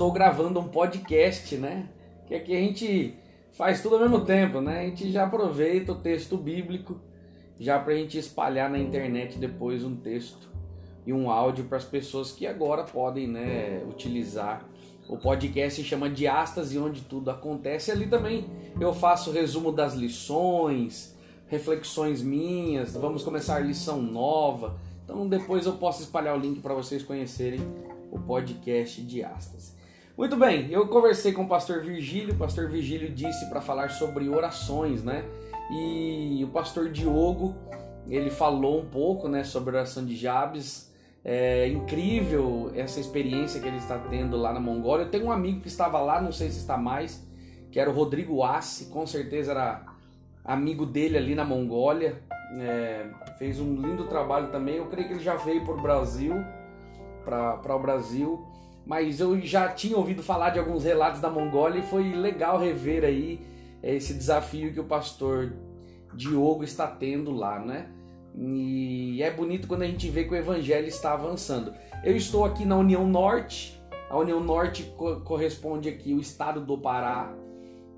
Estou gravando um podcast, né? Que aqui a gente faz tudo ao mesmo tempo, né? A gente já aproveita o texto bíblico já para a gente espalhar na internet depois um texto e um áudio para as pessoas que agora podem, né, utilizar o podcast se chama Diástase, onde tudo acontece. Ali também eu faço resumo das lições, reflexões minhas. Vamos começar a lição nova. Então depois eu posso espalhar o link para vocês conhecerem o podcast Diástase. Muito bem, eu conversei com o pastor Virgílio. O pastor Virgílio disse para falar sobre orações, né? E o pastor Diogo, ele falou um pouco, né, sobre a oração de Jabes. É incrível essa experiência que ele está tendo lá na Mongólia. Eu tenho um amigo que estava lá, não sei se está mais, que era o Rodrigo Assi, com certeza era amigo dele ali na Mongólia. É, fez um lindo trabalho também. Eu creio que ele já veio para o Brasil, para o Brasil, mas eu já tinha ouvido falar de alguns relatos da Mongólia e foi legal rever aí esse desafio que o pastor Diogo está tendo lá, né? E é bonito quando a gente vê que o evangelho está avançando. Eu estou aqui na União Norte. A União Norte co corresponde aqui o estado do Pará,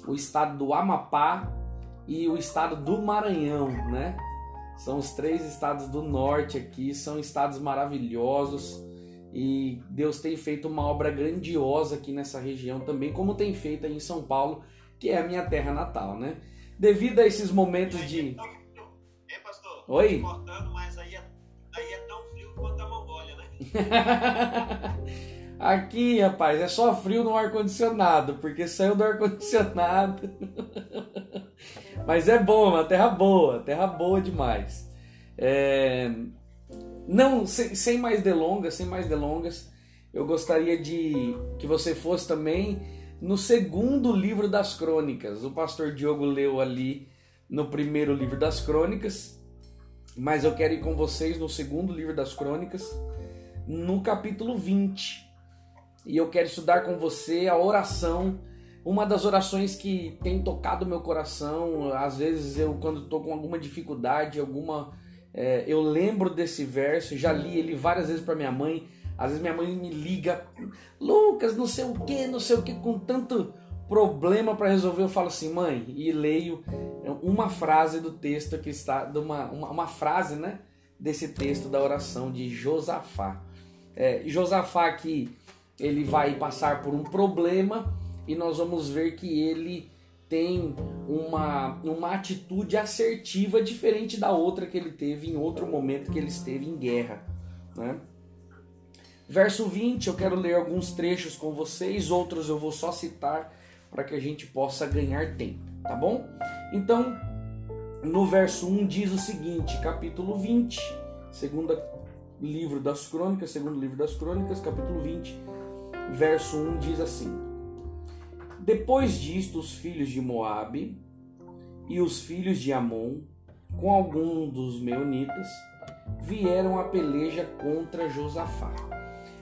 o estado do Amapá e o estado do Maranhão, né? São os três estados do norte aqui, são estados maravilhosos e Deus tem feito uma obra grandiosa aqui nessa região também, como tem feito aí em São Paulo, que é a minha terra natal, né? Devido a esses momentos de É, pastor? Oi? Cortando, mas aí é, aí é tão frio quanto a Mongólia, né? Aqui, rapaz, é só frio no ar-condicionado, porque saiu do ar-condicionado. Mas é bom, uma terra boa, terra boa demais. É... Não, sem, sem mais delongas, sem mais delongas, eu gostaria de que você fosse também no segundo livro das crônicas. O pastor Diogo leu ali no primeiro livro das crônicas, mas eu quero ir com vocês no segundo livro das crônicas, no capítulo 20. E eu quero estudar com você a oração, uma das orações que tem tocado meu coração. Às vezes eu, quando estou com alguma dificuldade, alguma. É, eu lembro desse verso, já li ele várias vezes para minha mãe. Às vezes minha mãe me liga, Lucas, não sei o que, não sei o que, com tanto problema para resolver. Eu falo assim, mãe, e leio uma frase do texto que está, de uma, uma, uma frase, né, desse texto da oração de Josafá. É, Josafá aqui ele vai passar por um problema e nós vamos ver que ele tem uma, uma atitude assertiva diferente da outra que ele teve em outro momento que ele esteve em guerra. Né? Verso 20, eu quero ler alguns trechos com vocês, outros eu vou só citar para que a gente possa ganhar tempo, tá bom? Então, no verso 1 diz o seguinte, capítulo 20, segunda livro das crônicas, segundo livro das crônicas, capítulo 20, verso 1 diz assim: Depois disto, os filhos de Moabe e os filhos de Amon, com algum dos meunitas, vieram a peleja contra Josafá.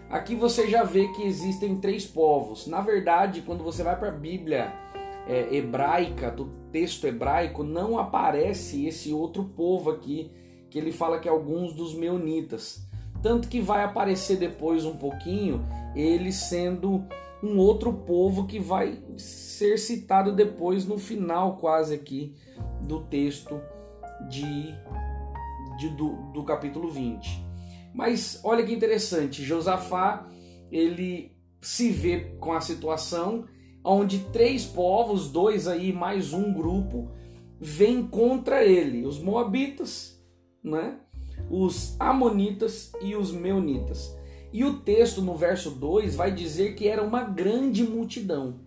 Aqui você já vê que existem três povos. Na verdade, quando você vai para a Bíblia é, hebraica, do texto hebraico, não aparece esse outro povo aqui, que ele fala que é alguns dos meunitas. Tanto que vai aparecer depois um pouquinho ele sendo um outro povo que vai ser citado depois no final quase aqui do texto de, de do, do capítulo 20. Mas olha que interessante, Josafá ele se vê com a situação onde três povos, dois aí mais um grupo, vêm contra ele, os moabitas, né? os amonitas e os meunitas. E o texto no verso 2 vai dizer que era uma grande multidão.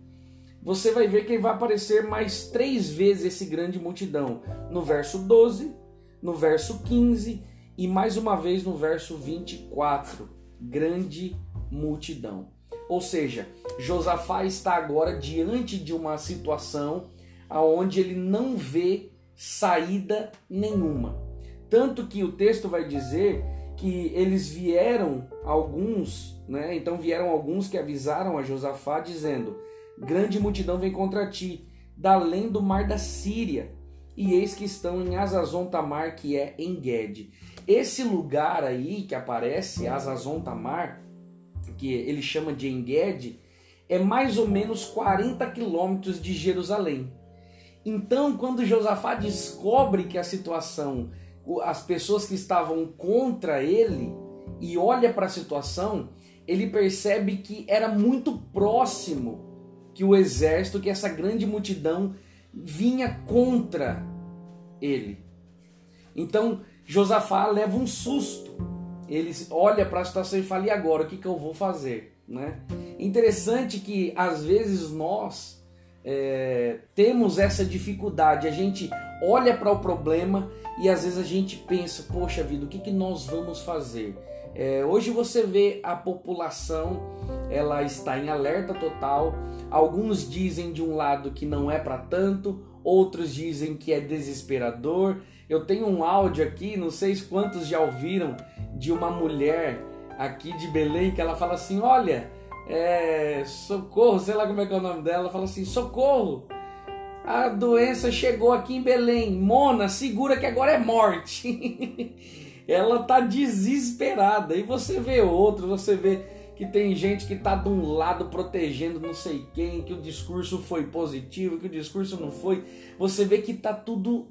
Você vai ver que vai aparecer mais três vezes esse grande multidão. No verso 12, no verso 15 E mais uma vez no verso 24, grande multidão. Ou seja, Josafá está agora diante de uma situação aonde ele não vê saída nenhuma. Tanto que o texto vai dizer que eles vieram alguns, né? Então vieram alguns que avisaram a Josafá dizendo: Grande multidão vem contra ti, da além do mar da Síria, e eis que estão em Azazon Tamar, que é em Gued. Esse lugar aí que aparece, Azazon Tamar, que ele chama de Enged, é mais ou menos 40 quilômetros de Jerusalém. Então, quando Josafá descobre que a situação, as pessoas que estavam contra ele, e olha para a situação, ele percebe que era muito próximo que o exército, que essa grande multidão vinha contra ele. Então, Josafá leva um susto. Ele olha para a situação e fala: e agora? O que, que eu vou fazer? Né? Interessante que às vezes nós é, temos essa dificuldade. A gente olha para o problema e às vezes a gente pensa, poxa vida, o que, que nós vamos fazer? É, hoje você vê a população, ela está em alerta total. Alguns dizem de um lado que não é para tanto, outros dizem que é desesperador. Eu tenho um áudio aqui, não sei quantos já ouviram, de uma mulher aqui de Belém que ela fala assim: Olha, é, socorro, sei lá como é que é o nome dela, fala assim: socorro, a doença chegou aqui em Belém, Mona, segura que agora é morte. ela tá desesperada. E você vê outro, você vê que tem gente que tá de um lado protegendo não sei quem, que o discurso foi positivo, que o discurso não foi. Você vê que tá tudo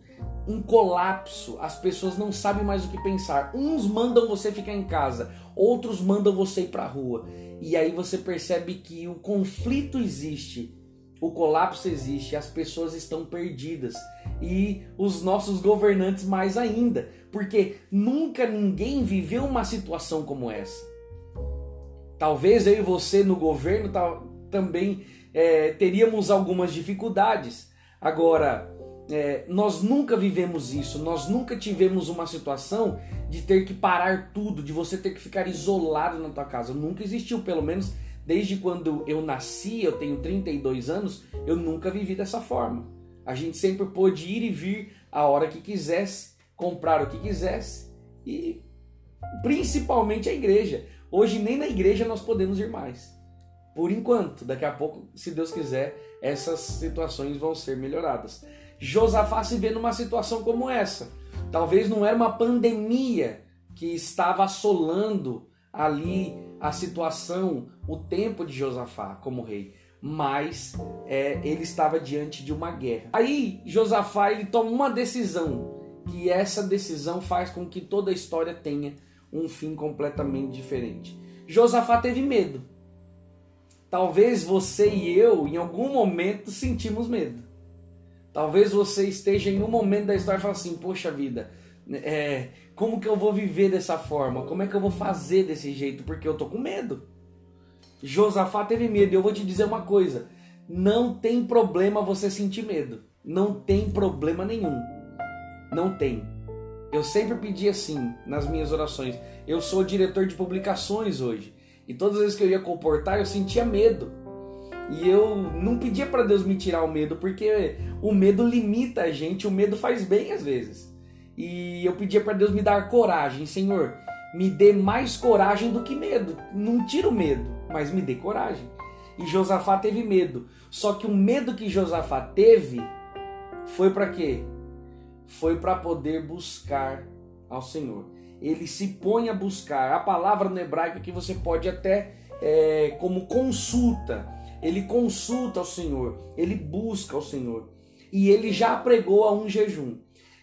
um colapso. As pessoas não sabem mais o que pensar. Uns mandam você ficar em casa, outros mandam você ir para a rua. E aí você percebe que o conflito existe, o colapso existe, as pessoas estão perdidas e os nossos governantes mais ainda, porque nunca ninguém viveu uma situação como essa. Talvez eu e você no governo também é, teríamos algumas dificuldades. Agora, é, nós nunca vivemos isso, nós nunca tivemos uma situação de ter que parar tudo, de você ter que ficar isolado na tua casa. Nunca existiu, pelo menos desde quando eu nasci, eu tenho 32 anos, eu nunca vivi dessa forma. A gente sempre pôde ir e vir a hora que quisesse, comprar o que quisesse e principalmente a igreja. Hoje nem na igreja nós podemos ir mais. Por enquanto, daqui a pouco, se Deus quiser, essas situações vão ser melhoradas. Josafá se vê numa situação como essa. Talvez não era uma pandemia que estava assolando ali a situação, o tempo de Josafá como rei, mas é, ele estava diante de uma guerra. Aí Josafá ele toma uma decisão, que essa decisão faz com que toda a história tenha um fim completamente diferente. Josafá teve medo. Talvez você e eu, em algum momento, sentimos medo. Talvez você esteja em um momento da história e fale assim: Poxa vida, é, como que eu vou viver dessa forma? Como é que eu vou fazer desse jeito? Porque eu tô com medo. Josafá teve medo. Eu vou te dizer uma coisa: não tem problema você sentir medo. Não tem problema nenhum. Não tem. Eu sempre pedi assim nas minhas orações. Eu sou diretor de publicações hoje. E todas as vezes que eu ia comportar, eu sentia medo. E eu não pedia para Deus me tirar o medo, porque o medo limita a gente, o medo faz bem às vezes. E eu pedia para Deus me dar coragem, Senhor, me dê mais coragem do que medo. Não tira o medo, mas me dê coragem. E Josafá teve medo. Só que o medo que Josafá teve foi para quê? Foi para poder buscar ao Senhor. Ele se põe a buscar. A palavra no hebraico que você pode até é, como consulta ele consulta ao Senhor, ele busca ao Senhor. E ele já pregou a um jejum.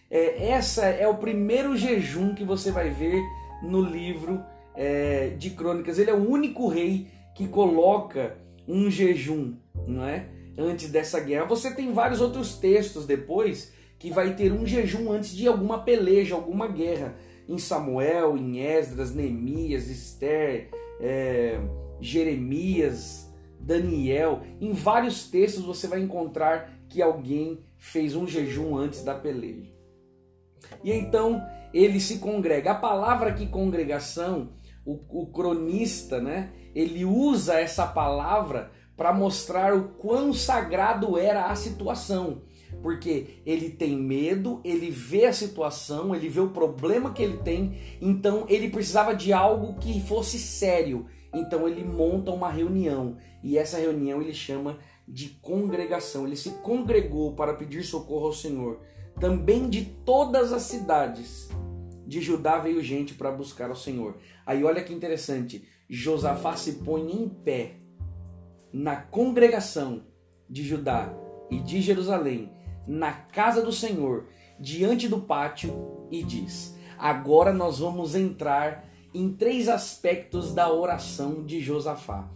É, essa é o primeiro jejum que você vai ver no livro é, de Crônicas. Ele é o único rei que coloca um jejum, não é? Antes dessa guerra. Você tem vários outros textos depois que vai ter um jejum antes de alguma peleja, alguma guerra. Em Samuel, em Esdras, Neemias, Esther, é, Jeremias, Daniel, em vários textos você vai encontrar que alguém fez um jejum antes da peleja. E então ele se congrega. A palavra aqui congregação, o, o cronista, né? Ele usa essa palavra para mostrar o quão sagrado era a situação. Porque ele tem medo, ele vê a situação, ele vê o problema que ele tem, então ele precisava de algo que fosse sério. Então ele monta uma reunião e essa reunião ele chama de congregação. Ele se congregou para pedir socorro ao Senhor. Também de todas as cidades de Judá veio gente para buscar ao Senhor. Aí olha que interessante, Josafá se põe em pé na congregação de Judá e de Jerusalém, na casa do Senhor, diante do pátio e diz: Agora nós vamos entrar em três aspectos da oração de Josafá.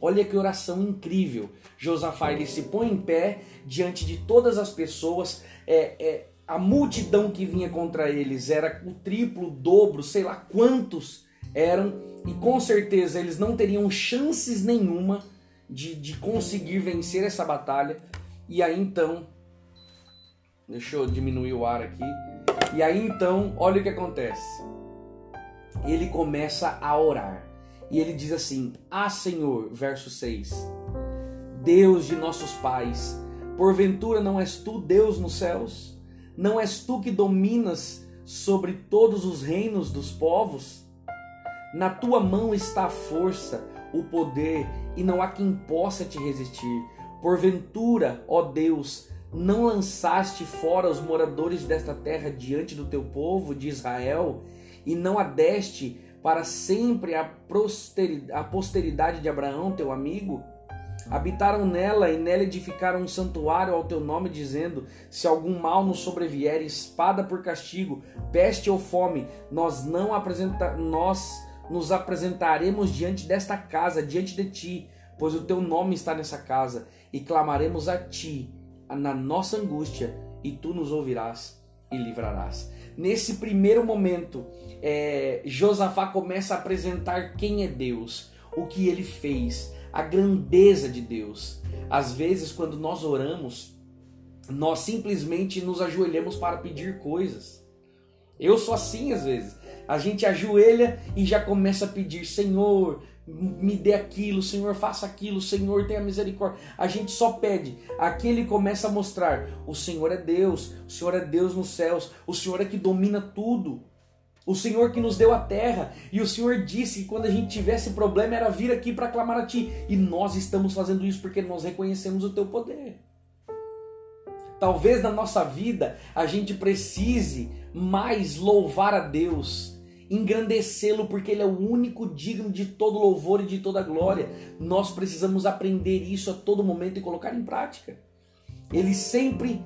Olha que oração incrível. Josafá ele se põe em pé diante de todas as pessoas. É, é, a multidão que vinha contra eles era o triplo, o dobro, sei lá quantos eram, e com certeza eles não teriam chances nenhuma de, de conseguir vencer essa batalha. E aí então, deixa eu diminuir o ar aqui. E aí então, olha o que acontece. Ele começa a orar. E ele diz assim: Ah, Senhor, verso 6. Deus de nossos pais, porventura não és tu Deus nos céus? Não és tu que dominas sobre todos os reinos dos povos? Na tua mão está a força, o poder, e não há quem possa te resistir. Porventura, ó Deus, não lançaste fora os moradores desta terra diante do teu povo de Israel, e não adeste para sempre a posteridade de Abraão, teu amigo? Habitaram nela e nela edificaram um santuário ao teu nome, dizendo: Se algum mal nos sobrevier, espada por castigo, peste ou fome, nós não apresenta nós nos apresentaremos diante desta casa, diante de ti, pois o teu nome está nessa casa, e clamaremos a ti na nossa angústia, e tu nos ouvirás e livrarás. Nesse primeiro momento, é, Josafá começa a apresentar quem é Deus, o que ele fez, a grandeza de Deus. Às vezes, quando nós oramos, nós simplesmente nos ajoelhamos para pedir coisas. Eu sou assim às vezes. A gente ajoelha e já começa a pedir: Senhor, me dê aquilo, Senhor, faça aquilo, Senhor, tenha misericórdia. A gente só pede. Aqui ele começa a mostrar: o Senhor é Deus, o Senhor é Deus nos céus, o Senhor é que domina tudo. O Senhor que nos deu a terra, e o Senhor disse que quando a gente tivesse problema era vir aqui para clamar a Ti, e nós estamos fazendo isso porque nós reconhecemos o Teu poder. Talvez na nossa vida a gente precise mais louvar a Deus, engrandecê-lo, porque Ele é o único digno de todo louvor e de toda glória. Nós precisamos aprender isso a todo momento e colocar em prática. Ele sempre,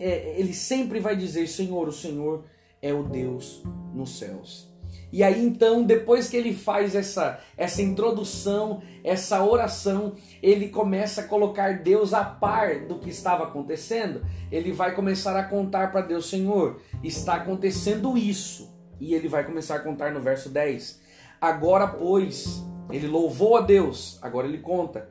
é, ele sempre vai dizer: Senhor, o Senhor é o Deus nos céus. E aí então, depois que ele faz essa essa introdução, essa oração, ele começa a colocar Deus a par do que estava acontecendo. Ele vai começar a contar para Deus, Senhor, está acontecendo isso. E ele vai começar a contar no verso 10. Agora, pois, ele louvou a Deus, agora ele conta.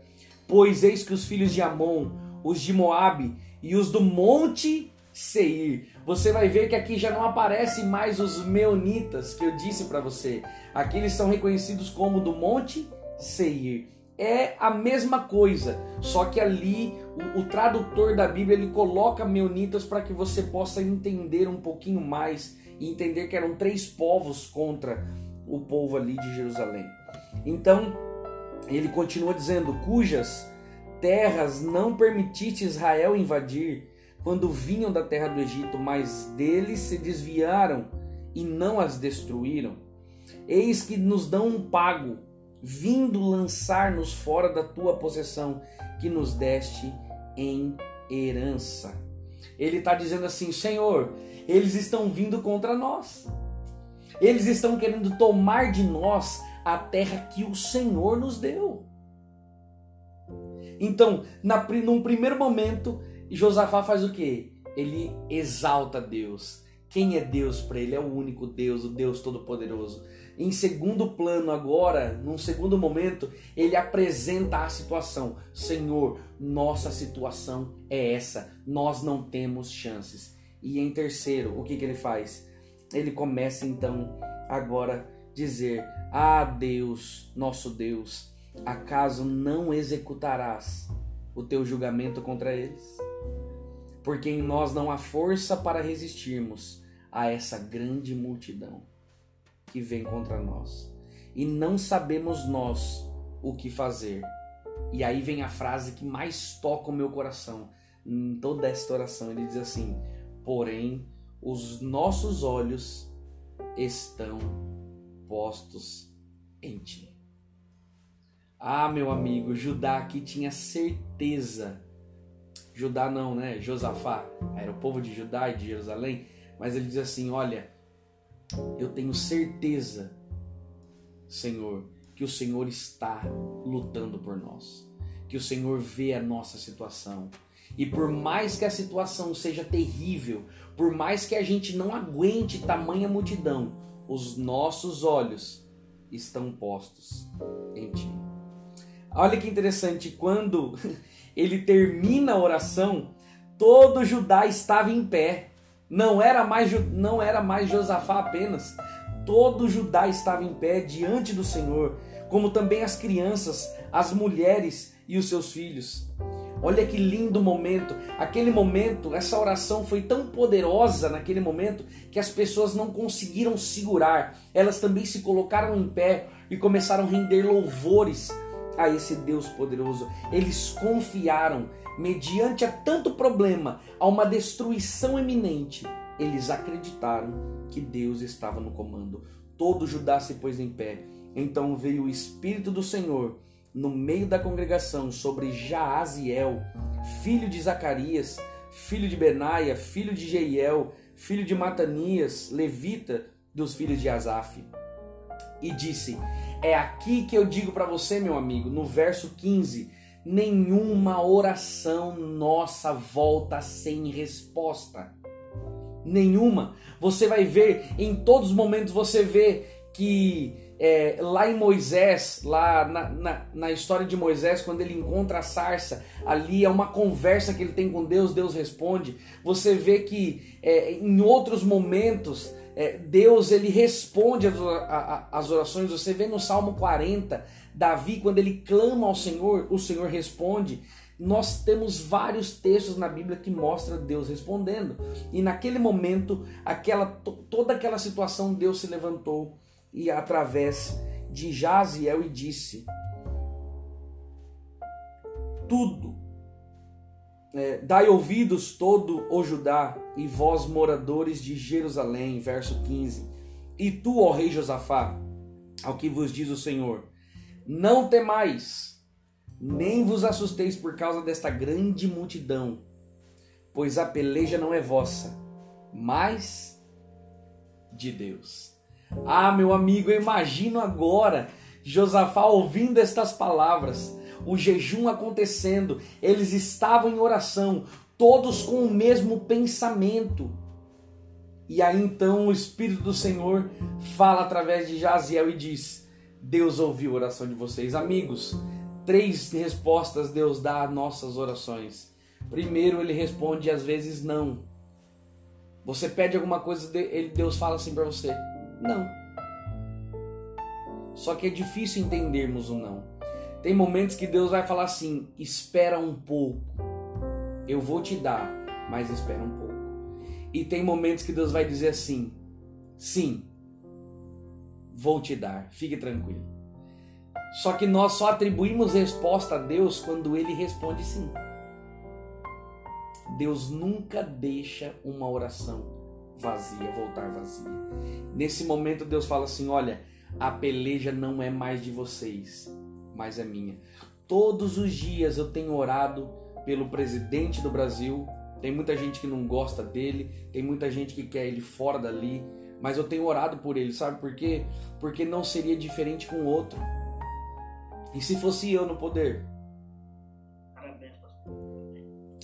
Pois eis que os filhos de Amon, os de Moabe e os do monte Seir. Você vai ver que aqui já não aparecem mais os meonitas que eu disse para você. Aqui eles são reconhecidos como do monte Seir. É a mesma coisa, só que ali o, o tradutor da Bíblia ele coloca meonitas para que você possa entender um pouquinho mais e entender que eram três povos contra o povo ali de Jerusalém. Então, ele continua dizendo: cujas terras não permitiste Israel invadir quando vinham da terra do Egito, mas deles se desviaram e não as destruíram. Eis que nos dão um pago, vindo lançar-nos fora da tua possessão, que nos deste em herança. Ele está dizendo assim: Senhor, eles estão vindo contra nós. Eles estão querendo tomar de nós a terra que o Senhor nos deu. Então, na, num primeiro momento, Josafá faz o que? Ele exalta Deus. Quem é Deus para ele? É o único Deus, o Deus Todo-Poderoso. Em segundo plano, agora, num segundo momento, ele apresenta a situação: Senhor, nossa situação é essa, nós não temos chances. E em terceiro, o que, que ele faz? Ele começa então agora dizer: Ah, Deus, nosso Deus, acaso não executarás o teu julgamento contra eles? Porque em nós não há força para resistirmos a essa grande multidão que vem contra nós. E não sabemos nós o que fazer. E aí vem a frase que mais toca o meu coração em toda esta oração. Ele diz assim: Porém, os nossos olhos estão postos em ti. Ah, meu amigo, Judá aqui tinha certeza. Judá não, né? Josafá, era o povo de Judá e de Jerusalém, mas ele diz assim: Olha, eu tenho certeza, Senhor, que o Senhor está lutando por nós, que o Senhor vê a nossa situação. E por mais que a situação seja terrível, por mais que a gente não aguente tamanha multidão, os nossos olhos estão postos em ti. Olha que interessante, quando ele termina a oração, todo Judá estava em pé. Não era mais não era mais Josafá apenas. Todo Judá estava em pé diante do Senhor, como também as crianças, as mulheres e os seus filhos. Olha que lindo momento. Aquele momento, essa oração foi tão poderosa naquele momento que as pessoas não conseguiram segurar. Elas também se colocaram em pé e começaram a render louvores a esse Deus poderoso. Eles confiaram, mediante a tanto problema, a uma destruição iminente. Eles acreditaram que Deus estava no comando. Todo Judá se pôs em pé. Então veio o Espírito do Senhor no meio da congregação sobre Jaaziel, filho de Zacarias, filho de Benaia, filho de Jeiel, filho de Matanias, levita dos filhos de Asaf. E disse: É aqui que eu digo para você, meu amigo, no verso 15: nenhuma oração nossa volta sem resposta. Nenhuma. Você vai ver, em todos os momentos, você vê que é, lá em Moisés, lá na, na, na, história de Moisés, quando ele encontra a sarça, ali é uma conversa que ele tem com Deus, Deus responde. Você vê que é, em outros momentos, é, Deus ele responde as orações. Você vê no Salmo 40, Davi, quando ele clama ao Senhor, o Senhor responde. Nós temos vários textos na Bíblia que mostram Deus respondendo. E naquele momento, aquela, toda aquela situação, Deus se levantou e através de Jaziel e disse: Tudo, é, dai ouvidos todo o Judá e vós moradores de Jerusalém, verso 15. E tu, ó rei Josafá, ao que vos diz o Senhor, não temais, nem vos assusteis por causa desta grande multidão, pois a peleja não é vossa, mas de Deus. Ah, meu amigo, eu imagino agora Josafá ouvindo estas palavras, o jejum acontecendo, eles estavam em oração, todos com o mesmo pensamento. E aí então o Espírito do Senhor fala através de Jaziel e diz: Deus ouviu a oração de vocês. Amigos, três respostas Deus dá às nossas orações. Primeiro, ele responde às vezes não. Você pede alguma coisa, Deus fala assim para você: não. Só que é difícil entendermos o não. Tem momentos que Deus vai falar assim: espera um pouco, eu vou te dar, mas espera um pouco. E tem momentos que Deus vai dizer assim: sim, vou te dar, fique tranquilo. Só que nós só atribuímos resposta a Deus quando ele responde sim. Deus nunca deixa uma oração vazia, voltar vazia. Nesse momento Deus fala assim: olha, a peleja não é mais de vocês, mas é minha. Todos os dias eu tenho orado pelo presidente do Brasil. Tem muita gente que não gosta dele, tem muita gente que quer ele fora dali, mas eu tenho orado por ele, sabe por quê? Porque não seria diferente com outro. E se fosse eu no poder?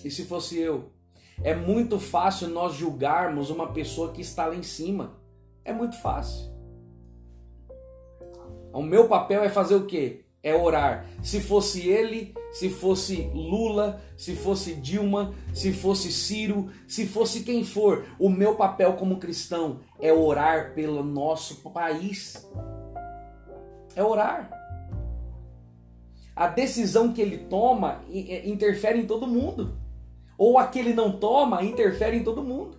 E se fosse eu? É muito fácil nós julgarmos uma pessoa que está lá em cima. É muito fácil. O meu papel é fazer o quê? É orar. Se fosse ele, se fosse Lula, se fosse Dilma, se fosse Ciro, se fosse quem for. O meu papel como cristão é orar pelo nosso país. É orar. A decisão que ele toma interfere em todo mundo. Ou a que ele não toma interfere em todo mundo.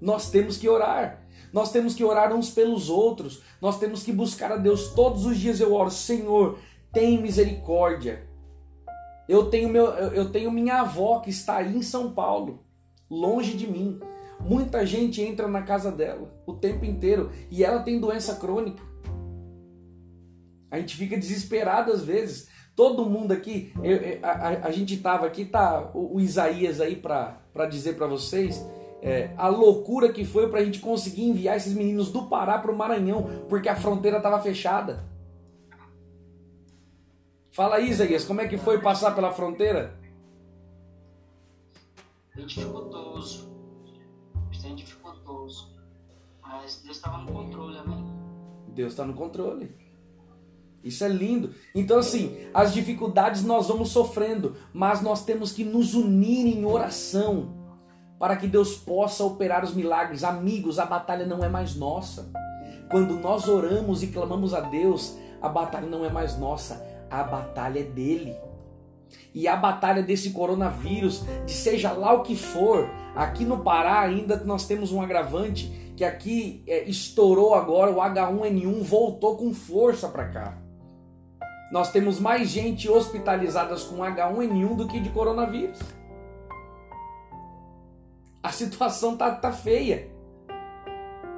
Nós temos que orar. Nós temos que orar uns pelos outros. Nós temos que buscar a Deus. Todos os dias eu oro, Senhor, tem misericórdia. Eu tenho, meu, eu tenho minha avó que está aí em São Paulo, longe de mim. Muita gente entra na casa dela o tempo inteiro e ela tem doença crônica. A gente fica desesperado às vezes. Todo mundo aqui, eu, a, a, a, gente tava aqui, tá o, o Isaías aí para dizer para vocês é, a loucura que foi para a gente conseguir enviar esses meninos do Pará para o Maranhão, porque a fronteira estava fechada. Fala aí, Isaías, como é que foi passar pela fronteira? Bem dificultoso. Bem dificultoso. Mas Deus estava no controle, amém? Deus está no controle. Isso é lindo. Então, assim, as dificuldades nós vamos sofrendo, mas nós temos que nos unir em oração para que Deus possa operar os milagres. Amigos, a batalha não é mais nossa. Quando nós oramos e clamamos a Deus, a batalha não é mais nossa, a batalha é dele. E a batalha desse coronavírus, de seja lá o que for, aqui no Pará ainda nós temos um agravante que aqui é, estourou agora, o H1N1 voltou com força para cá. Nós temos mais gente hospitalizadas com H1N1 do que de coronavírus. A situação tá, tá feia.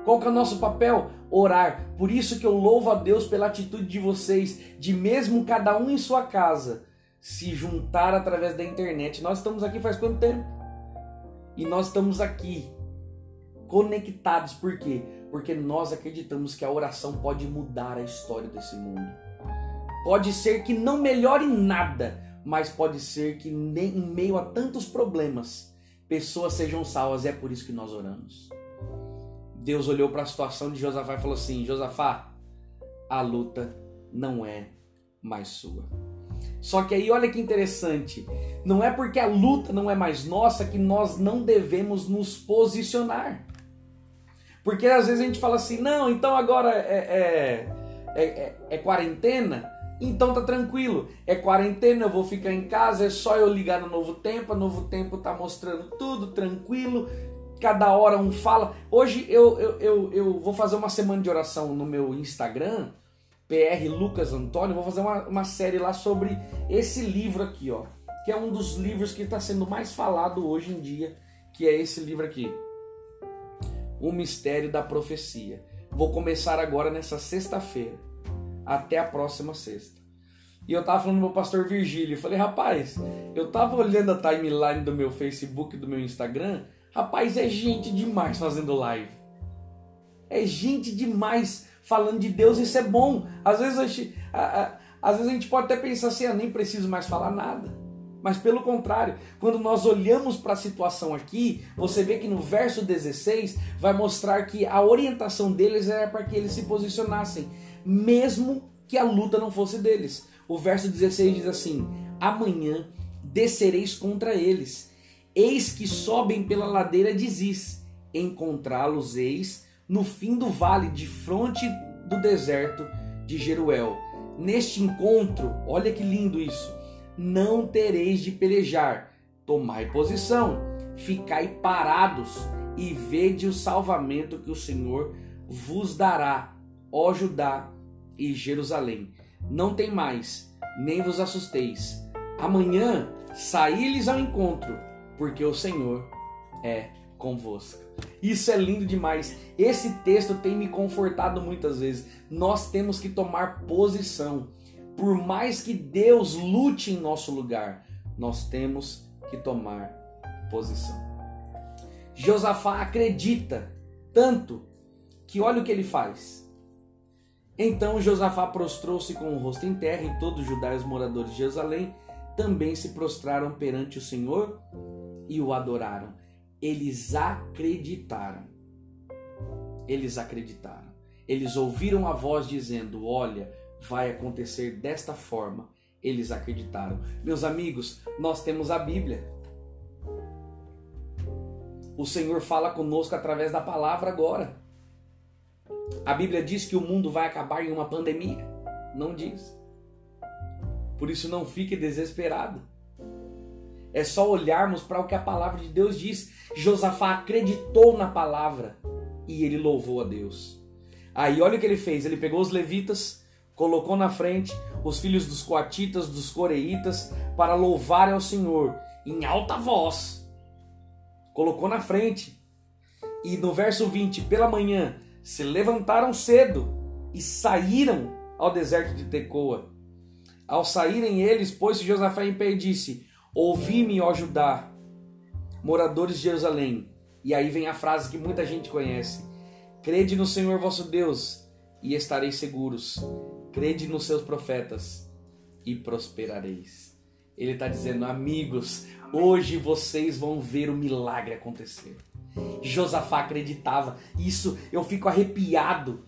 Qual que é o nosso papel? Orar. Por isso que eu louvo a Deus pela atitude de vocês, de mesmo cada um em sua casa, se juntar através da internet. Nós estamos aqui faz quanto tempo? E nós estamos aqui conectados. Por quê? Porque nós acreditamos que a oração pode mudar a história desse mundo. Pode ser que não melhore nada, mas pode ser que nem, em meio a tantos problemas, pessoas sejam salvas. É por isso que nós oramos. Deus olhou para a situação de Josafá e falou assim: Josafá, a luta não é mais sua. Só que aí olha que interessante, não é porque a luta não é mais nossa que nós não devemos nos posicionar. Porque às vezes a gente fala assim, não, então agora é, é, é, é quarentena, então tá tranquilo. É quarentena, eu vou ficar em casa, é só eu ligar no Novo Tempo, o Novo Tempo tá mostrando tudo tranquilo, cada hora um fala. Hoje eu, eu, eu, eu vou fazer uma semana de oração no meu Instagram, PR Lucas Antônio, vou fazer uma, uma série lá sobre esse livro aqui, ó. Que é um dos livros que está sendo mais falado hoje em dia, que é esse livro aqui. O Mistério da Profecia. Vou começar agora nessa sexta-feira. Até a próxima sexta. E eu tava falando com meu pastor Virgílio. Eu falei, rapaz, eu tava olhando a timeline do meu Facebook, do meu Instagram. Rapaz, é gente demais fazendo live. É gente demais falando de Deus, isso é bom. Às vezes a gente, a, a, às vezes a gente pode até pensar assim, ah, nem preciso mais falar nada. Mas pelo contrário, quando nós olhamos para a situação aqui, você vê que no verso 16 vai mostrar que a orientação deles era para que eles se posicionassem, mesmo que a luta não fosse deles. O verso 16 diz assim: Amanhã descereis contra eles Eis que sobem pela ladeira de Ziz. Encontrá-los eis no fim do vale, de fronte do deserto de Jeruel. Neste encontro, olha que lindo isso. Não tereis de pelejar. Tomai posição, ficai parados e vede o salvamento que o Senhor vos dará, ó Judá e Jerusalém. Não tem mais, nem vos assusteis. Amanhã saí-lhes ao encontro porque o Senhor é convosco. Isso é lindo demais. Esse texto tem me confortado muitas vezes. Nós temos que tomar posição. Por mais que Deus lute em nosso lugar, nós temos que tomar posição. Josafá acredita tanto que olha o que ele faz. Então Josafá prostrou-se com o rosto em terra e todos os Judá os moradores de Jerusalém também se prostraram perante o Senhor e o adoraram. Eles acreditaram. Eles acreditaram. Eles ouviram a voz dizendo: Olha, vai acontecer desta forma. eles acreditaram. Meus amigos, nós temos a Bíblia. O Senhor fala conosco através da palavra agora. A Bíblia diz que o mundo vai acabar em uma pandemia. Não diz. Por isso não fique desesperado. É só olharmos para o que a palavra de Deus diz. Josafá acreditou na palavra e ele louvou a Deus. Aí olha o que ele fez: ele pegou os levitas, colocou na frente os filhos dos coatitas, dos coreitas, para louvarem ao Senhor em alta voz. Colocou na frente. E no verso 20, pela manhã, se levantaram cedo e saíram ao deserto de Tecoa. Ao saírem eles, pôs-se Josafá em pé e disse: Ouvi-me, ó Judá, moradores de Jerusalém. E aí vem a frase que muita gente conhece: Crede no Senhor vosso Deus e estareis seguros. Crede nos seus profetas e prosperareis. Ele está dizendo, amigos, hoje vocês vão ver o milagre acontecer. Josafá acreditava. Isso eu fico arrepiado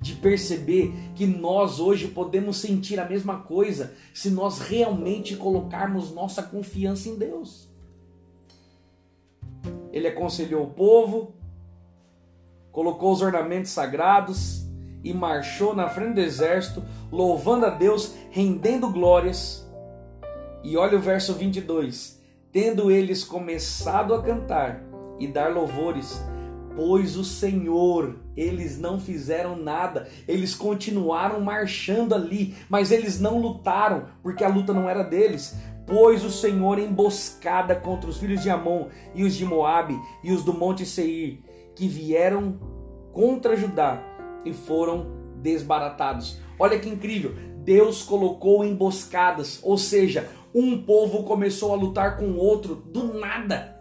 de perceber que nós hoje podemos sentir a mesma coisa se nós realmente colocarmos nossa confiança em Deus. Ele aconselhou o povo, colocou os ornamentos sagrados e marchou na frente do exército, louvando a Deus, rendendo glórias. E olha o verso 22: Tendo eles começado a cantar e dar louvores, pois o Senhor, eles não fizeram nada, eles continuaram marchando ali, mas eles não lutaram, porque a luta não era deles. Pois o Senhor emboscada contra os filhos de Amon e os de Moabe e os do monte Seir, que vieram contra Judá e foram desbaratados. Olha que incrível! Deus colocou emboscadas, ou seja, um povo começou a lutar com o outro do nada.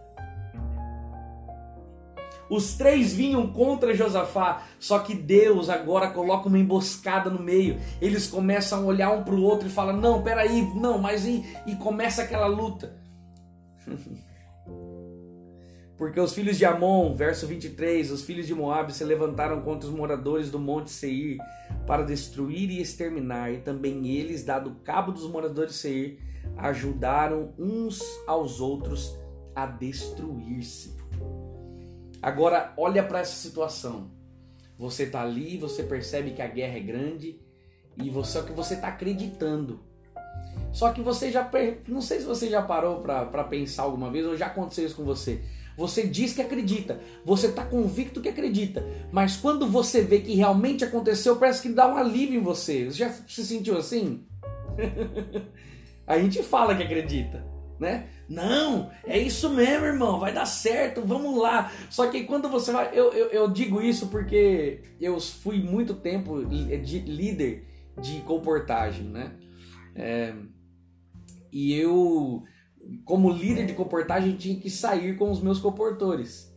Os três vinham contra Josafá, só que Deus agora coloca uma emboscada no meio. Eles começam a olhar um para o outro e falam: Não, peraí, não, mas e, e começa aquela luta. Porque os filhos de Amon, verso 23, os filhos de Moabe se levantaram contra os moradores do monte Seir para destruir e exterminar, e também eles, dado cabo dos moradores de Seir, ajudaram uns aos outros a destruir-se. Agora, olha para essa situação. Você está ali, você percebe que a guerra é grande e você, só que você está acreditando. Só que você já. Não sei se você já parou para pensar alguma vez ou já aconteceu isso com você. Você diz que acredita, você está convicto que acredita, mas quando você vê que realmente aconteceu, parece que dá um alívio em você. Você já se sentiu assim? a gente fala que acredita, né? Não, é isso mesmo, irmão, vai dar certo, vamos lá. Só que quando você vai. Eu, eu, eu digo isso porque eu fui muito tempo de líder de comportagem, né? É, e eu como líder de comportagem, tinha que sair com os meus comportores.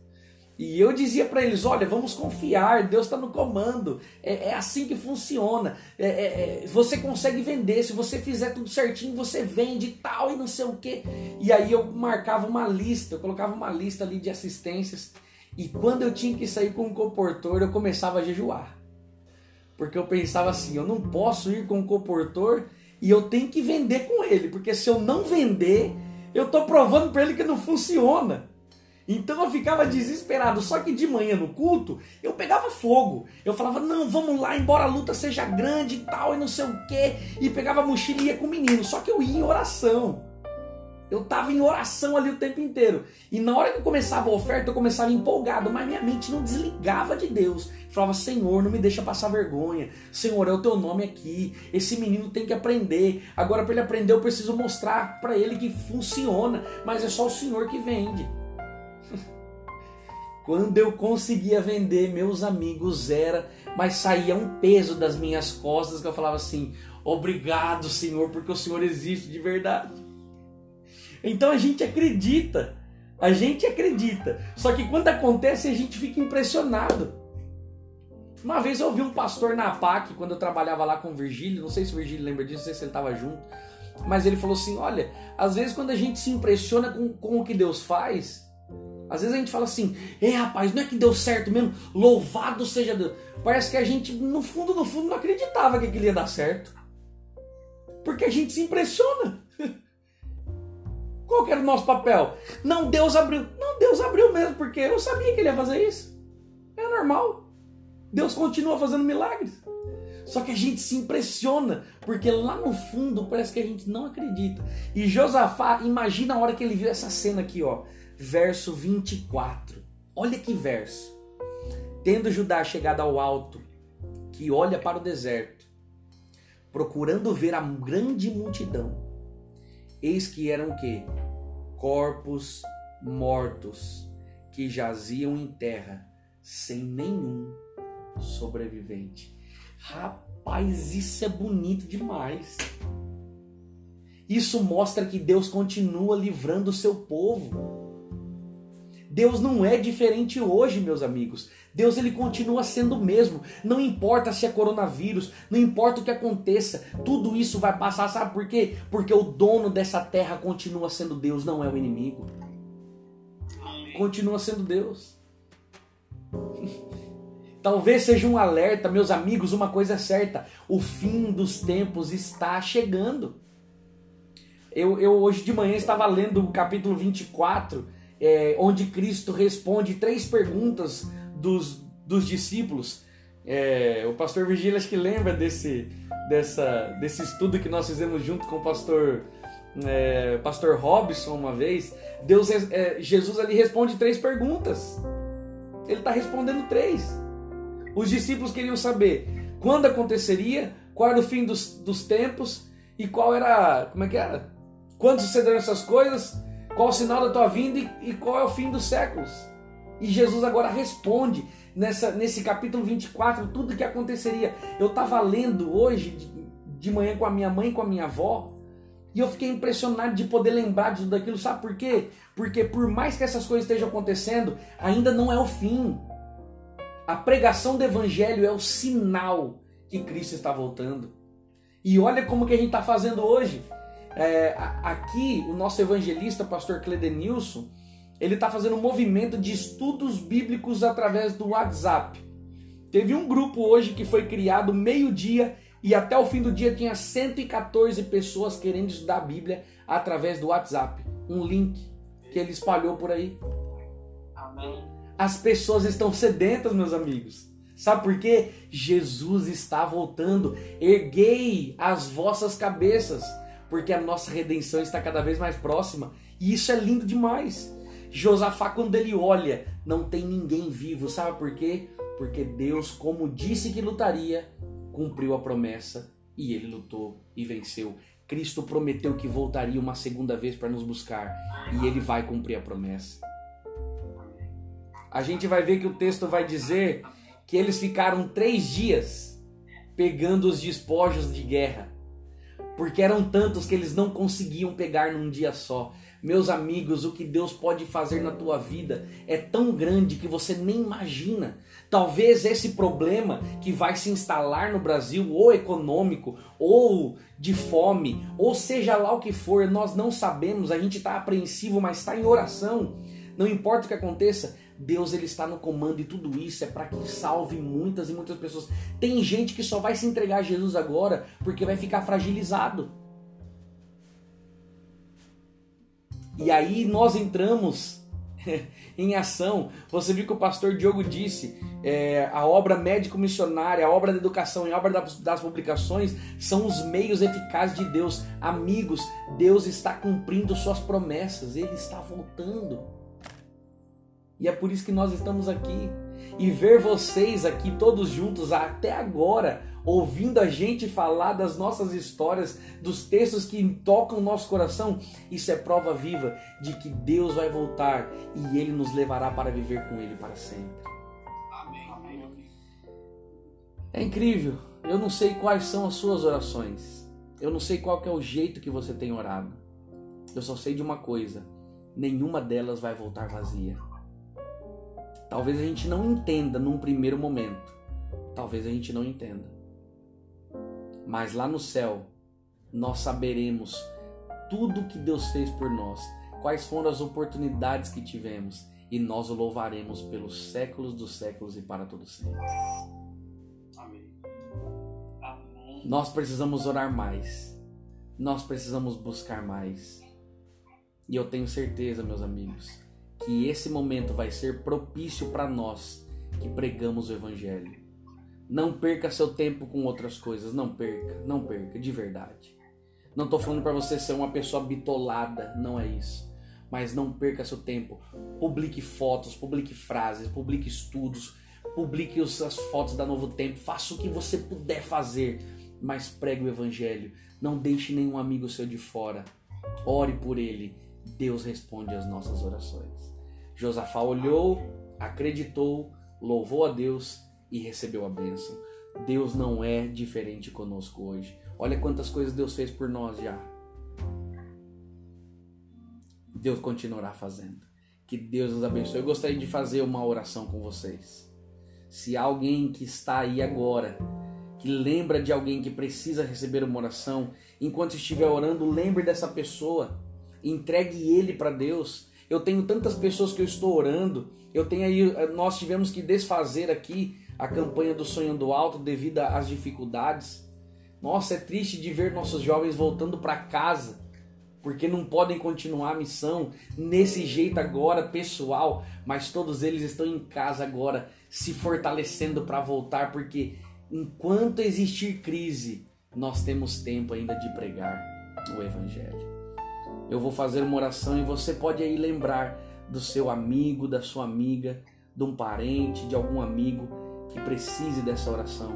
E eu dizia para eles: olha, vamos confiar, Deus está no comando, é, é, assim que funciona. É, é, é, você consegue vender, se você fizer tudo certinho, você vende tal, e não sei o que. E aí eu marcava uma lista, eu colocava uma lista ali de assistências. E quando eu tinha que sair com um comportor, eu começava a jejuar. Porque eu pensava assim: eu não posso ir com um comportor e eu tenho que vender com ele, porque se eu não vender eu tô provando para ele que não funciona. Então eu ficava desesperado. Só que de manhã no culto, eu pegava fogo. Eu falava, não, vamos lá, embora a luta seja grande e tal, e não sei o quê. E pegava a mochila e ia com o menino. Só que eu ia em oração. Eu estava em oração ali o tempo inteiro. E na hora que eu começava a oferta, eu começava empolgado, mas minha mente não desligava de Deus. Eu falava, Senhor, não me deixa passar vergonha. Senhor, é o teu nome aqui. Esse menino tem que aprender. Agora, para ele aprender, eu preciso mostrar para ele que funciona. Mas é só o Senhor que vende. Quando eu conseguia vender, meus amigos era, mas saía um peso das minhas costas que eu falava assim: Obrigado, Senhor, porque o Senhor existe de verdade. Então a gente acredita. A gente acredita. Só que quando acontece, a gente fica impressionado. Uma vez eu ouvi um pastor na PAC, quando eu trabalhava lá com o Virgílio, não sei se o Virgílio lembra disso, não sei se ele estava junto, mas ele falou assim: olha, às vezes quando a gente se impressiona com, com o que Deus faz, às vezes a gente fala assim: ei rapaz, não é que deu certo mesmo? Louvado seja Deus. Parece que a gente, no fundo, no fundo, não acreditava que aquilo ia dar certo. Porque a gente se impressiona. Qual que era o nosso papel? Não, Deus abriu. Não, Deus abriu mesmo, porque eu sabia que ele ia fazer isso. É normal. Deus continua fazendo milagres. Só que a gente se impressiona, porque lá no fundo parece que a gente não acredita. E Josafá, imagina a hora que ele viu essa cena aqui, ó, verso 24. Olha que verso. Tendo Judá chegado ao alto, que olha para o deserto, procurando ver a grande multidão, eis que eram que corpos mortos que jaziam em terra, sem nenhum sobrevivente. Rapaz, isso é bonito demais. Isso mostra que Deus continua livrando o seu povo. Deus não é diferente hoje, meus amigos. Deus ele continua sendo o mesmo. Não importa se é coronavírus, não importa o que aconteça, tudo isso vai passar, sabe por quê? Porque o dono dessa terra continua sendo Deus, não é o inimigo. Continua sendo Deus. Talvez seja um alerta, meus amigos, uma coisa é certa: o fim dos tempos está chegando. Eu, eu hoje de manhã estava lendo o capítulo 24, é, onde Cristo responde três perguntas dos, dos discípulos. É, o pastor Virgílio acho que lembra desse, dessa, desse estudo que nós fizemos junto com o pastor, é, pastor Robson uma vez. Deus, é, Jesus ali responde três perguntas. Ele está respondendo três. Os discípulos queriam saber quando aconteceria, qual era o fim dos, dos tempos e qual era. Como é que era? Quando sucederão essas coisas, qual o sinal da tua vinda e, qual é o fim dos séculos. E Jesus agora responde nessa, nesse capítulo 24 tudo o que aconteceria. Eu estava lendo hoje de, de manhã com a minha mãe e com a minha avó. E eu fiquei impressionado de poder lembrar de tudo aquilo. Sabe por quê? Porque por mais que essas coisas estejam acontecendo, ainda não é o fim. A pregação do evangelho é o sinal que Cristo está voltando. E olha como que a gente está fazendo hoje. É, aqui, o nosso evangelista, pastor Cledenilson, ele está fazendo um movimento de estudos bíblicos através do WhatsApp. Teve um grupo hoje que foi criado meio-dia e até o fim do dia tinha 114 pessoas querendo estudar a Bíblia através do WhatsApp. Um link que ele espalhou por aí. Amém. As pessoas estão sedentas, meus amigos. Sabe por quê? Jesus está voltando. Erguei as vossas cabeças, porque a nossa redenção está cada vez mais próxima. E isso é lindo demais. Josafá, quando ele olha, não tem ninguém vivo. Sabe por quê? Porque Deus, como disse que lutaria, cumpriu a promessa e ele lutou e venceu. Cristo prometeu que voltaria uma segunda vez para nos buscar e ele vai cumprir a promessa a gente vai ver que o texto vai dizer que eles ficaram três dias pegando os despojos de guerra, porque eram tantos que eles não conseguiam pegar num dia só. Meus amigos, o que Deus pode fazer na tua vida é tão grande que você nem imagina. Talvez esse problema que vai se instalar no Brasil, ou econômico, ou de fome, ou seja lá o que for, nós não sabemos, a gente está apreensivo, mas está em oração. Não importa o que aconteça, Deus ele está no comando e tudo isso é para que salve muitas e muitas pessoas. Tem gente que só vai se entregar a Jesus agora porque vai ficar fragilizado. E aí nós entramos em ação. Você viu que o pastor Diogo disse: é, a obra médico-missionária, a obra da educação e a obra das publicações são os meios eficazes de Deus. Amigos, Deus está cumprindo suas promessas, Ele está voltando. E é por isso que nós estamos aqui. E ver vocês aqui todos juntos até agora, ouvindo a gente falar das nossas histórias, dos textos que tocam o nosso coração, isso é prova viva de que Deus vai voltar e Ele nos levará para viver com Ele para sempre. Amém. É incrível. Eu não sei quais são as suas orações. Eu não sei qual é o jeito que você tem orado. Eu só sei de uma coisa: nenhuma delas vai voltar vazia. Talvez a gente não entenda num primeiro momento. Talvez a gente não entenda. Mas lá no céu, nós saberemos tudo que Deus fez por nós, quais foram as oportunidades que tivemos, e nós o louvaremos pelos séculos dos séculos e para todos sempre. Amém. Amém. Nós precisamos orar mais. nós precisamos buscar mais. E eu tenho certeza, meus amigos, que esse momento vai ser propício para nós que pregamos o Evangelho. Não perca seu tempo com outras coisas, não perca, não perca, de verdade. Não estou falando para você ser uma pessoa bitolada, não é isso. Mas não perca seu tempo. Publique fotos, publique frases, publique estudos, publique as fotos da Novo Tempo, faça o que você puder fazer, mas pregue o Evangelho. Não deixe nenhum amigo seu de fora. Ore por ele. Deus responde às nossas orações. Josafá olhou, acreditou, louvou a Deus e recebeu a bênção. Deus não é diferente conosco hoje. Olha quantas coisas Deus fez por nós já. Deus continuará fazendo. Que Deus nos abençoe. Eu gostaria de fazer uma oração com vocês. Se alguém que está aí agora, que lembra de alguém que precisa receber uma oração, enquanto estiver orando, lembre dessa pessoa, entregue ele para Deus. Eu tenho tantas pessoas que eu estou orando, eu tenho aí, nós tivemos que desfazer aqui a campanha do Sonho do Alto devido às dificuldades. Nossa, é triste de ver nossos jovens voltando para casa porque não podem continuar a missão nesse jeito agora pessoal, mas todos eles estão em casa agora se fortalecendo para voltar, porque enquanto existir crise, nós temos tempo ainda de pregar o evangelho. Eu vou fazer uma oração e você pode aí lembrar do seu amigo, da sua amiga, de um parente, de algum amigo que precise dessa oração.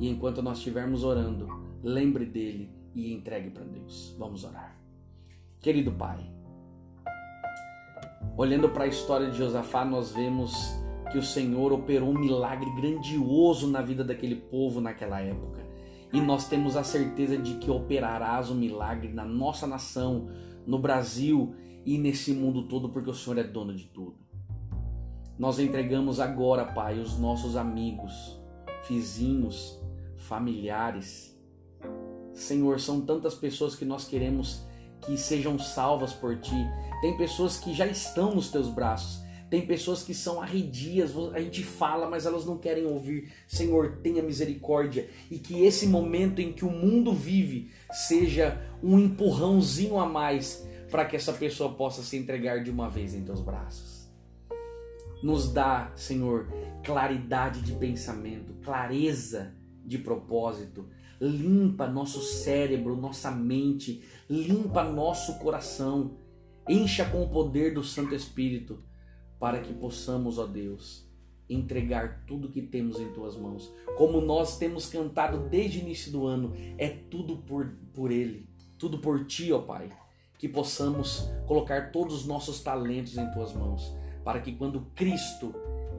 E enquanto nós estivermos orando, lembre dele e entregue para Deus. Vamos orar. Querido Pai, olhando para a história de Josafá, nós vemos que o Senhor operou um milagre grandioso na vida daquele povo naquela época. E nós temos a certeza de que operarás o um milagre na nossa nação, no Brasil e nesse mundo todo, porque o Senhor é dono de tudo. Nós entregamos agora, Pai, os nossos amigos, vizinhos, familiares. Senhor, são tantas pessoas que nós queremos que sejam salvas por ti. Tem pessoas que já estão nos teus braços. Tem pessoas que são arredias, a gente fala, mas elas não querem ouvir. Senhor, tenha misericórdia. E que esse momento em que o mundo vive seja um empurrãozinho a mais para que essa pessoa possa se entregar de uma vez em teus braços. Nos dá, Senhor, claridade de pensamento, clareza de propósito, limpa nosso cérebro, nossa mente, limpa nosso coração, encha com o poder do Santo Espírito, para que possamos, ó Deus, entregar tudo que temos em tuas mãos. Como nós temos cantado desde o início do ano, é tudo por, por Ele, tudo por Ti, ó Pai. Que possamos colocar todos os nossos talentos em tuas mãos, para que quando Cristo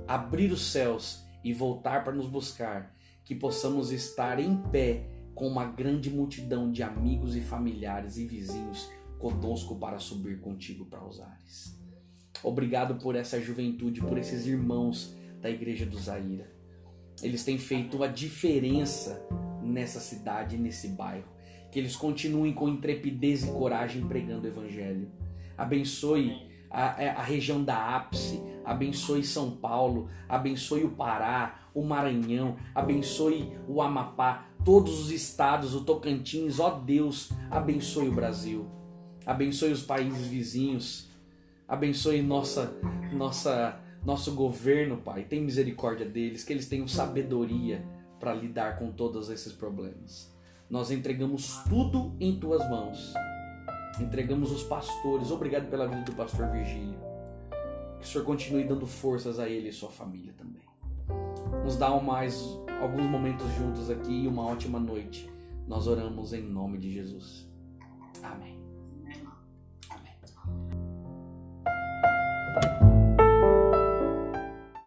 abrir os céus e voltar para nos buscar, que possamos estar em pé com uma grande multidão de amigos e familiares e vizinhos conosco para subir contigo para os ares. Obrigado por essa juventude, por esses irmãos da igreja do Zaira. Eles têm feito a diferença nessa cidade, nesse bairro. Que eles continuem com intrepidez e coragem pregando o evangelho. Abençoe a, é, a, região da ápice, abençoe São Paulo, abençoe o Pará, o Maranhão, abençoe o Amapá, todos os estados, o Tocantins, ó Deus, abençoe o Brasil, abençoe os países vizinhos, abençoe nossa, nossa, nosso governo, Pai, tem misericórdia deles, que eles tenham sabedoria para lidar com todos esses problemas. Nós entregamos tudo em tuas mãos entregamos os pastores. Obrigado pela vida do pastor Virgílio. Que o Senhor continue dando forças a ele e sua família também. Nos dá mais alguns momentos juntos aqui e uma ótima noite. Nós oramos em nome de Jesus. Amém.